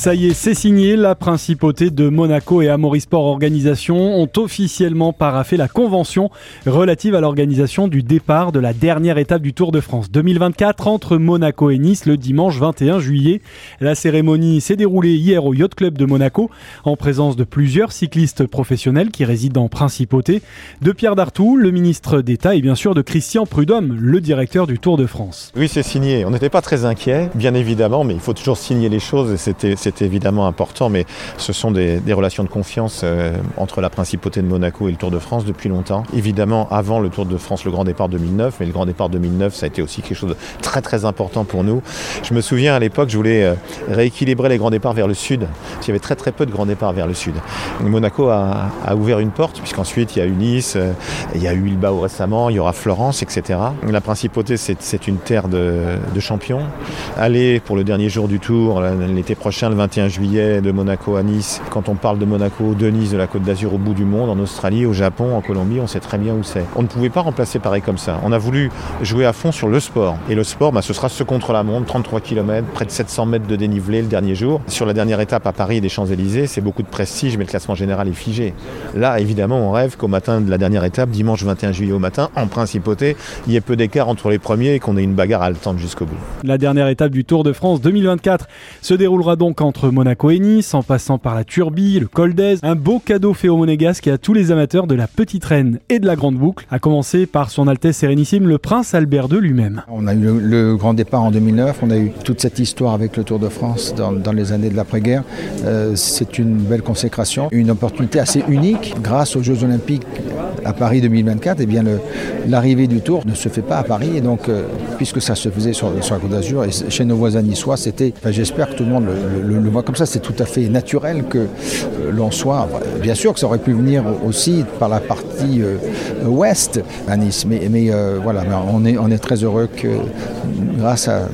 Ça y est, c'est signé. La principauté de Monaco et Amorisport Organisation ont officiellement paraffé la convention relative à l'organisation du départ de la dernière étape du Tour de France 2024 entre Monaco et Nice le dimanche 21 juillet. La cérémonie s'est déroulée hier au Yacht Club de Monaco en présence de plusieurs cyclistes professionnels qui résident en principauté, de Pierre Dartout, le ministre d'État et bien sûr de Christian Prudhomme, le directeur du Tour de France. Oui, c'est signé. On n'était pas très inquiets, bien évidemment, mais il faut toujours signer les choses et c'était c'est évidemment important, mais ce sont des, relations de confiance euh, entre la principauté de Monaco et le Tour de France depuis longtemps. Évidemment, avant le Tour de France, le Grand Départ 2009, mais le Grand Départ 2009, ça a été aussi quelque chose de très très important pour nous. Je me souviens à l'époque, je voulais euh, rééquilibrer les grands départs vers le sud, parce qu'il y avait très très peu de grands départs vers le sud. Monaco a, ouvert une porte, puisqu'ensuite il y a eu Nice, il y a eu Bilbao récemment, il y aura Florence, etc. La principauté, c'est une terre de, de champions. Aller pour le dernier jour du Tour, l'été prochain, le 21 juillet de Monaco à Nice. Quand on parle de Monaco, de Nice, de la Côte d'Azur au bout du monde, en Australie, au Japon, en Colombie, on sait très bien où c'est. On ne pouvait pas remplacer pareil comme ça. On a voulu jouer à fond sur le sport. Et le sport, bah, ce sera ce contre la montre, 33 km, près de 700 mètres de dénivelé le dernier jour. Sur la dernière étape à Paris des Champs-Élysées, c'est beaucoup de prestige, mais le classement général est figé. Là, évidemment, on rêve qu'au matin de la dernière étape, dimanche 21 juillet au matin, en principauté, il y ait peu d'écart entre les premiers et qu'on ait une bagarre haletante jusqu'au bout. La dernière étape du Tour de France 2024 se déroulera donc entre Monaco et Nice, en passant par la Turbie, le Col d'Aise. Un beau cadeau fait au Monégasque à tous les amateurs de la petite reine et de la grande boucle, à commencer par son Altesse Sérénissime, le prince Albert II lui-même. On a eu le, grand départ en 2009, on a eu toute cette histoire avec le Tour de France dans, les années de l'après-guerre. Euh, c'est une belle consécration, une opportunité assez unique grâce aux Jeux Olympiques à Paris 2024. Et eh bien l'arrivée du Tour ne se fait pas à Paris et donc euh, puisque ça se faisait sur, la Côte d'Azur et chez nos voisins niçois, c'était, j'espère que tout le monde le, voit comme ça, c'est tout à fait naturel que euh, l'on soit. Bien sûr que ça aurait pu venir aussi par la partie euh, ouest à Nice, mais, voilà, on est, très heureux que grâce à,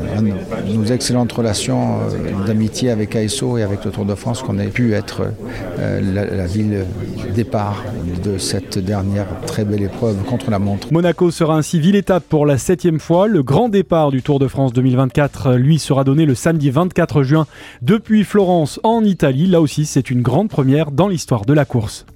nos excellentes relations d'amitié avec ASO et avec le Tour de France, qu'on ait pu être la, ville départ de cette très belle épreuve contre la montre. Monaco sera ainsi ville étape pour la septième fois. Le grand départ du Tour de France 2024, lui, sera donné le samedi 24 juin depuis Florence en Italie. Là aussi, c'est une grande première dans l'histoire de la course.